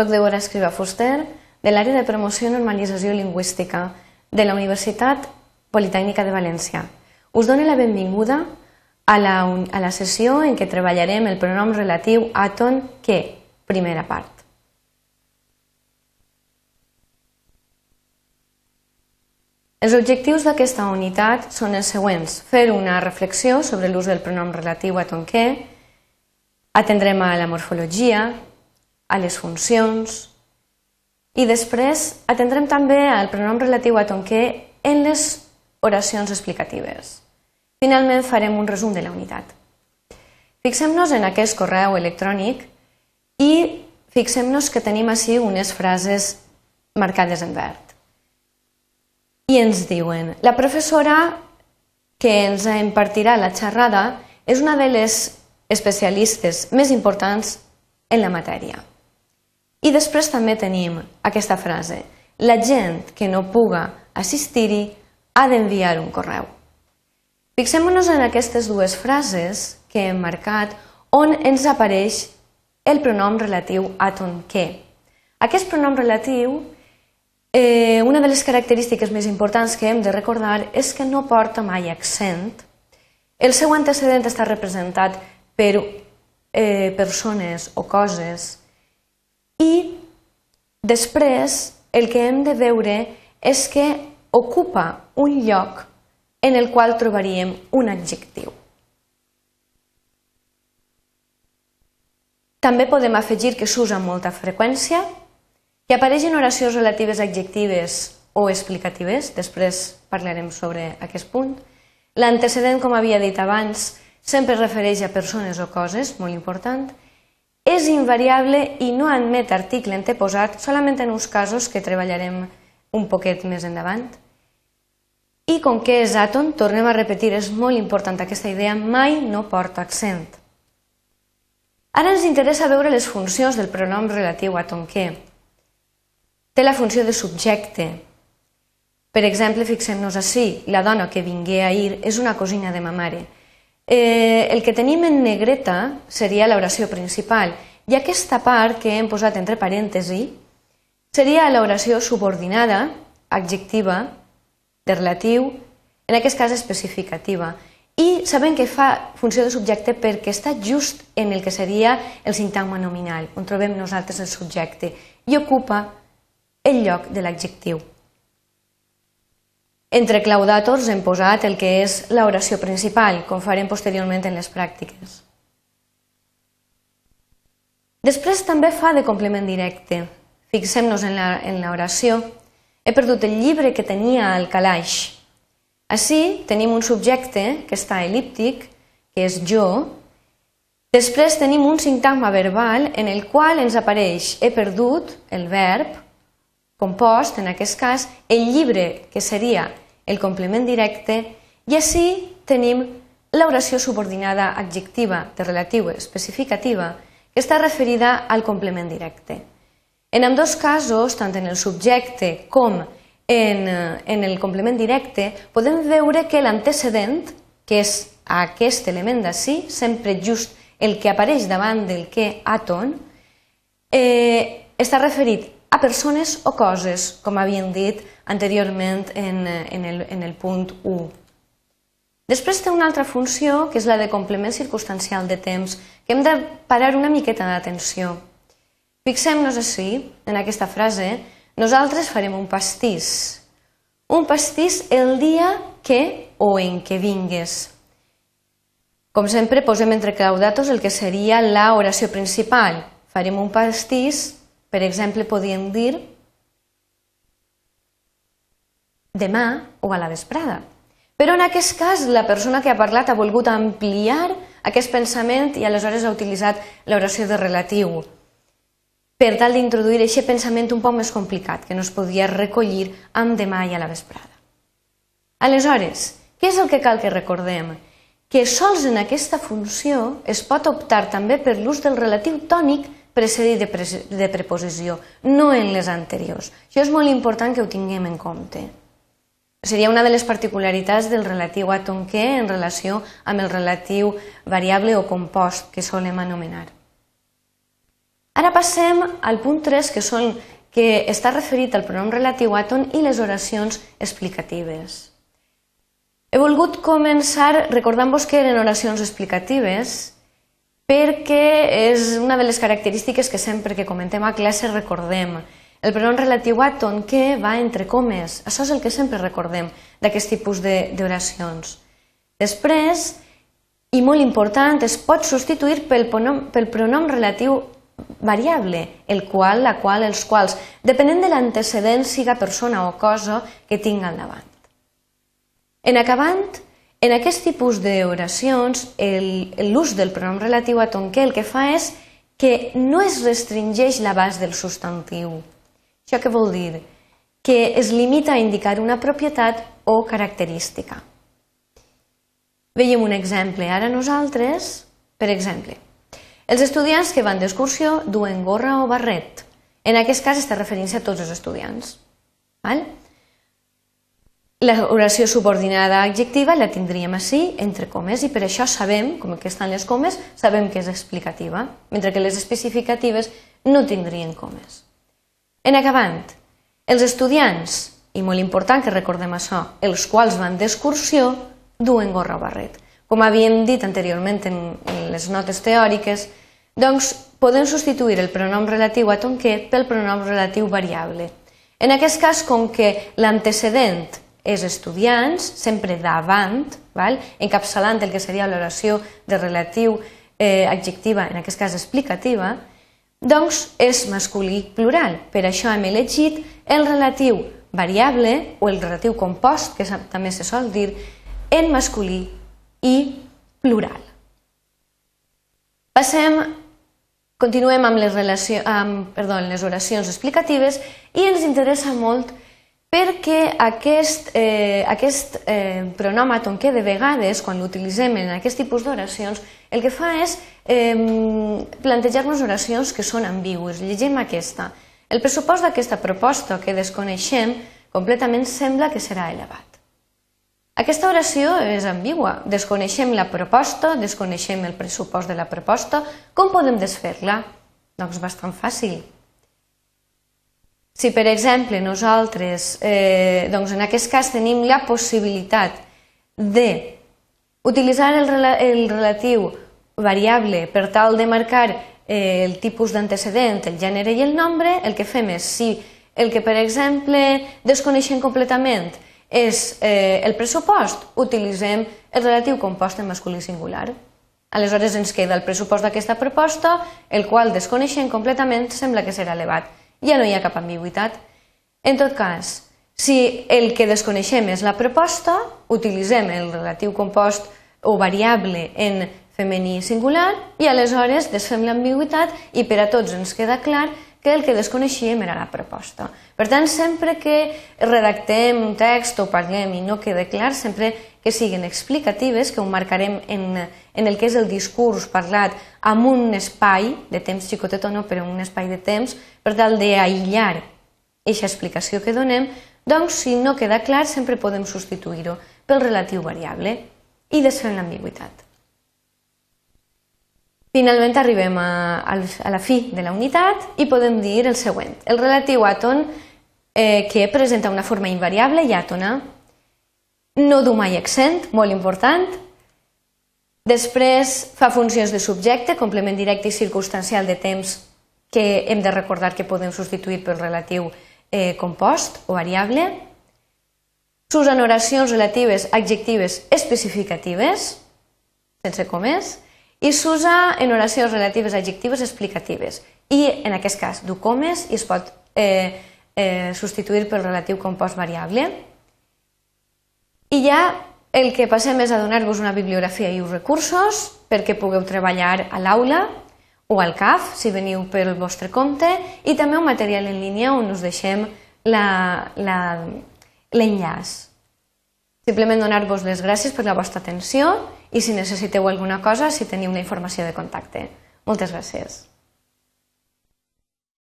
Soc Deborah Escriba Fuster, de l'àrea de promoció i normalització lingüística de la Universitat Politècnica de València. Us dono la benvinguda a la, a la sessió en què treballarem el pronom relatiu aton que, primera part. Els objectius d'aquesta unitat són els següents. Fer una reflexió sobre l'ús del pronom relatiu a tonqué, atendrem a la morfologia, a les funcions, i després atendrem també al pronom relatiu a tonqué en les oracions explicatives. Finalment farem un resum de la unitat. Fixem-nos en aquest correu electrònic i fixem-nos que tenim així unes frases marcades en verd i ens diuen la professora que ens impartirà la xerrada és una de les especialistes més importants en la matèria. I després també tenim aquesta frase la gent que no puga assistir-hi ha d'enviar un correu. Fixem-nos en aquestes dues frases que hem marcat on ens apareix el pronom relatiu a ton que. Aquest pronom relatiu Eh, una de les característiques més importants que hem de recordar és que no porta mai accent. El seu antecedent està representat per eh, persones o coses i després el que hem de veure és que ocupa un lloc en el qual trobaríem un adjectiu. També podem afegir que s'usa amb molta freqüència que apareixen oracions relatives adjectives o explicatives, després parlarem sobre aquest punt. L'antecedent, com havia dit abans, sempre es refereix a persones o coses, molt important. És invariable i no admet article anteposat solament en uns casos que treballarem un poquet més endavant. I com que és àton, tornem a repetir, és molt important aquesta idea, mai no porta accent. Ara ens interessa veure les funcions del pronom relatiu a tonquer té la funció de subjecte. Per exemple, fixem-nos així, la dona que vingué ahir és una cosina de ma mare. Eh, el que tenim en negreta seria l'oració principal i aquesta part que hem posat entre parèntesi seria l'oració subordinada, adjectiva, de relatiu, en aquest cas especificativa. I sabem que fa funció de subjecte perquè està just en el que seria el sintagma nominal, on trobem nosaltres el subjecte, i ocupa el lloc de l'adjectiu. Entre claudators hem posat el que és l'oració principal, com farem posteriorment en les pràctiques. Després també fa de complement directe. Fixem-nos en l'oració. He perdut el llibre que tenia al calaix. Així tenim un subjecte que està elíptic, que és jo. Després tenim un sintagma verbal en el qual ens apareix he perdut, el verb, compost, en aquest cas, el llibre, que seria el complement directe, i així tenim l'oració subordinada adjectiva de relatiu especificativa, que està referida al complement directe. En ambdós casos, tant en el subjecte com en, en el complement directe, podem veure que l'antecedent, que és aquest element d'ací, sempre just el que apareix davant del que àton, eh, està referit persones o coses, com havíem dit anteriorment en, en, el, en el punt 1. Després té una altra funció, que és la de complement circumstancial de temps, que hem de parar una miqueta d'atenció. Fixem-nos així, en aquesta frase, nosaltres farem un pastís. Un pastís el dia que o en què vingues. Com sempre, posem entre claudatos el que seria la oració principal. Farem un pastís per exemple, podíem dir demà o a la vesprada. Però en aquest cas la persona que ha parlat ha volgut ampliar aquest pensament i aleshores ha utilitzat l'oració de relatiu per tal d'introduir aquest pensament un poc més complicat que no es podia recollir amb demà i a la vesprada. Aleshores, què és el que cal que recordem? Que sols en aquesta funció es pot optar també per l'ús del relatiu tònic precedit de, pre de preposició, no en les anteriors. Això és molt important que ho tinguem en compte. Seria una de les particularitats del relatiu a tonqué en relació amb el relatiu variable o compost que solem anomenar. Ara passem al punt 3, que, són, que està referit al pronom relatiu àton i les oracions explicatives. He volgut començar recordant-vos que eren oracions explicatives perquè és una de les característiques que sempre que comentem a classe recordem. El pronom relatiu àton que va entre comes. Això és el que sempre recordem d'aquest tipus d'oracions. De, Després, i molt important, es pot substituir pel pronom, pel pronom relatiu variable, el qual, la qual, els quals, depenent de l'antecedent, siga persona o cosa que tinga al davant. En acabant, en aquest tipus d'oracions, l'ús del pronom relatiu a tonquer el que fa és que no es restringeix l'abast del substantiu. Això què vol dir? Que es limita a indicar una propietat o característica. Veiem un exemple. Ara nosaltres, per exemple, els estudiants que van d'excursió duen gorra o barret. En aquest cas està referint-se a tots els estudiants. Val? La oració subordinada adjectiva la tindríem així, entre comes, i per això sabem, com que estan les comes, sabem que és explicativa, mentre que les especificatives no tindrien comes. En acabant, els estudiants, i molt important que recordem això, els quals van d'excursió, duen gorra o barret. Com havíem dit anteriorment en, les notes teòriques, doncs podem substituir el pronom relatiu a tonquet pel pronom relatiu variable. En aquest cas, com que l'antecedent és estudiants, sempre davant, val? encapçalant el que seria l'oració de relatiu eh, adjectiva, en aquest cas explicativa, doncs és masculí plural. Per això hem elegit el relatiu variable o el relatiu compost, que també se sol dir, en masculí i plural. Passem, continuem amb les, relació, amb, perdó, les oracions explicatives i ens interessa molt perquè aquest, eh, aquest eh, pronòmaton que de vegades, quan l'utilitzem en aquest tipus d'oracions, el que fa és eh, plantejar-nos oracions que són ambigües. Llegim aquesta. El pressupost d'aquesta proposta que desconeixem completament sembla que serà elevat. Aquesta oració és ambigua. Desconeixem la proposta, desconeixem el pressupost de la proposta. Com podem desfer-la? Doncs bastant fàcil. Si, per exemple, nosaltres, eh, doncs en aquest cas tenim la possibilitat de utilitzar el, el relatiu variable per tal de marcar eh, el tipus d'antecedent, el gènere i el nombre, el que fem és, si el que, per exemple, desconeixem completament és eh, el pressupost, utilitzem el relatiu compost en masculí singular. Aleshores ens queda el pressupost d'aquesta proposta, el qual desconeixem completament, sembla que serà elevat. Ja no hi ha cap ambigüitat. En tot cas, si el que desconeixem és la proposta, utilitzem el relatiu compost o variable en femení singular i aleshores desfem l'ambigüitat i per a tots ens queda clar que el que desconeixíem era la proposta. Per tant, sempre que redactem un text o parlem i no queda clar, sempre que siguin explicatives, que ho marcarem en, en el que és el discurs parlat amb un espai de temps xicotet o no, però un espai de temps, per tal d'aïllar aquesta explicació que donem, doncs si no queda clar sempre podem substituir-ho pel relatiu variable i desfem l'ambigüitat. Finalment arribem a, a la fi de la unitat i podem dir el següent. El relatiu àton eh, que presenta una forma invariable i àtona, no du mai accent, molt important. Després fa funcions de subjecte, complement directe i circumstancial de temps que hem de recordar que podem substituir pel relatiu eh, compost o variable. S'usen oracions relatives adjectives especificatives, sense comès, i s'usa en oracions relatives adjectives explicatives i en aquest cas du comes i es pot eh, eh, substituir pel relatiu compost variable. I ja el que passem és a donar-vos una bibliografia i uns recursos perquè pugueu treballar a l'aula o al CAF, si veniu pel vostre compte, i també un material en línia on us deixem l'enllaç. Simplement donar-vos les gràcies per la vostra atenció i si necessiteu alguna cosa, si teniu una informació de contacte. Moltes gràcies.